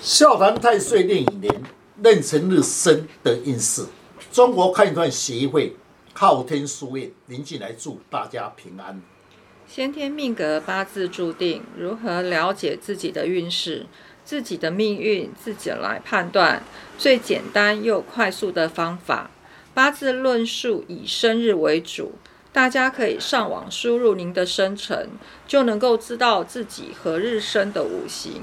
笑谈太岁令乙年壬辰日生的运势。中国看段协会昊天书院林进来祝大家平安。先天命格八字注定，如何了解自己的运势、自己的命运，自己来判断。最简单又快速的方法，八字论述以生日为主。大家可以上网输入您的生辰，就能够知道自己何日生的五行。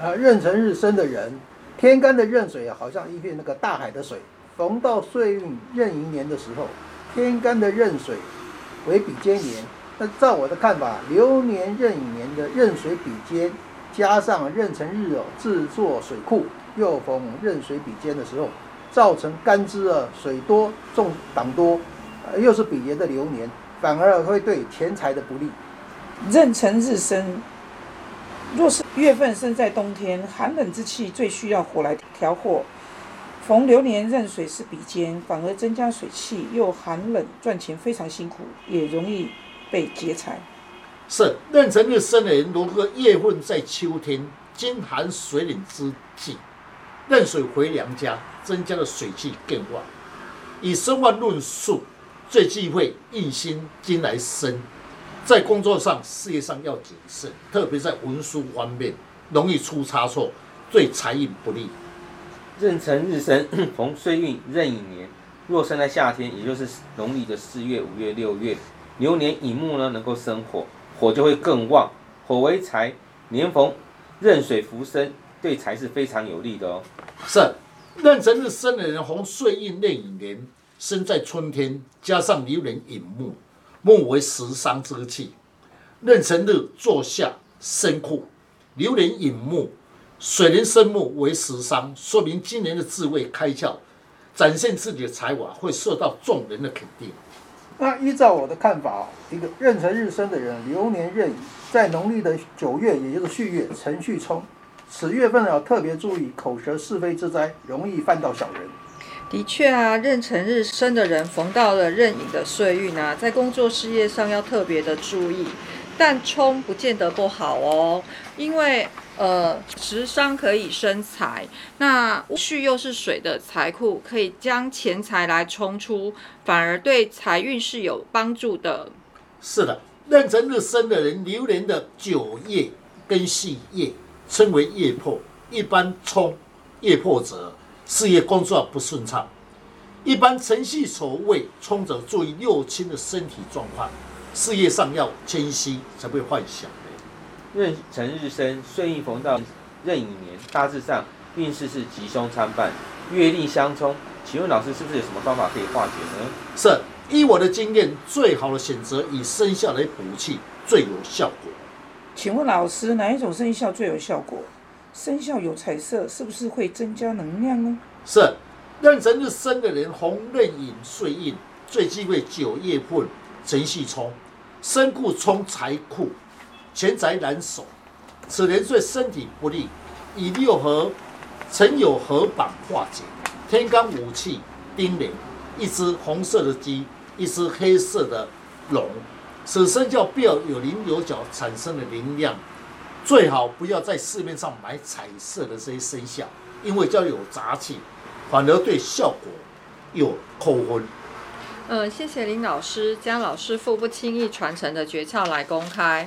啊，壬辰日生的人，天干的壬水啊，好像一片那个大海的水。逢到岁运壬寅年的时候，天干的壬水为比肩年。那照我的看法，流年壬寅年的壬水比肩，加上壬辰日哦制作水库，又逢壬水比肩的时候，造成干支啊水多重挡多，呃又是比劫的流年，反而会对钱财的不利。壬辰日生。若是月份生在冬天，寒冷之气最需要火来调和。逢流年壬水是比肩，反而增加水气，又寒冷，赚钱非常辛苦，也容易被劫财。是壬辰日生的人，如果月份在秋天，金寒水冷之际，壬水回娘家，增加了水气更旺。以生化论述，最忌讳印星金来生。在工作上、事业上要谨慎，特别在文书方面容易出差错，对财运不利。壬辰日生 逢岁运壬寅年，若生在夏天，也就是农历的四月、五月、六月，牛年乙木呢能够生火，火就会更旺，火为财，年逢壬水浮生，对财是非常有利的哦。是壬辰日生的人，逢岁运壬寅年，生在春天，加上流年乙木。木为食伤之气，壬辰日坐下生库，流年引木，水年生木为食伤，说明今年的智慧开窍，展现自己的才华会受到众人的肯定。那依照我的看法，一个壬辰日生的人，流年壬寅，在农历的九月，也就是戌月，辰戌冲，此月份要特别注意口舌是非之灾，容易犯到小人。的确啊，壬辰日生的人逢到了壬寅的岁运啊，在工作事业上要特别的注意，但冲不见得不好哦，因为呃食伤可以生财，那戊戌又是水的财库，可以将钱财来冲出，反而对财运是有帮助的。是的，壬辰日生的人，流年的九月跟细月称为月破，一般冲月破者。事业工作不顺畅，一般程序所谓冲着注意六亲的身体状况，事业上要谦虚才不会幻想。壬辰日生，岁运逢到壬寅年，大致上运势是吉凶参半，月令相冲。请问老师是不是有什么方法可以化解呢？是，依我的经验，最好的选择以生肖来补气最有效果。请问老师，哪一种生肖最有效果？生肖有彩色，是不是会增加能量呢？是，壬辰日生的人，红壬寅岁印，最忌讳九月份辰戌冲，身库冲财库，钱财难守。此年对身体不利，以六合辰酉合绑化解。天干五气丁年，一只红色的鸡，一只黑色的龙，此生叫必要有棱有角产生的能量。最好不要在市面上买彩色的这些生肖，因为叫有杂气，反而对效果有扣分。嗯，谢谢林老师将老师傅不轻易传承的诀窍来公开，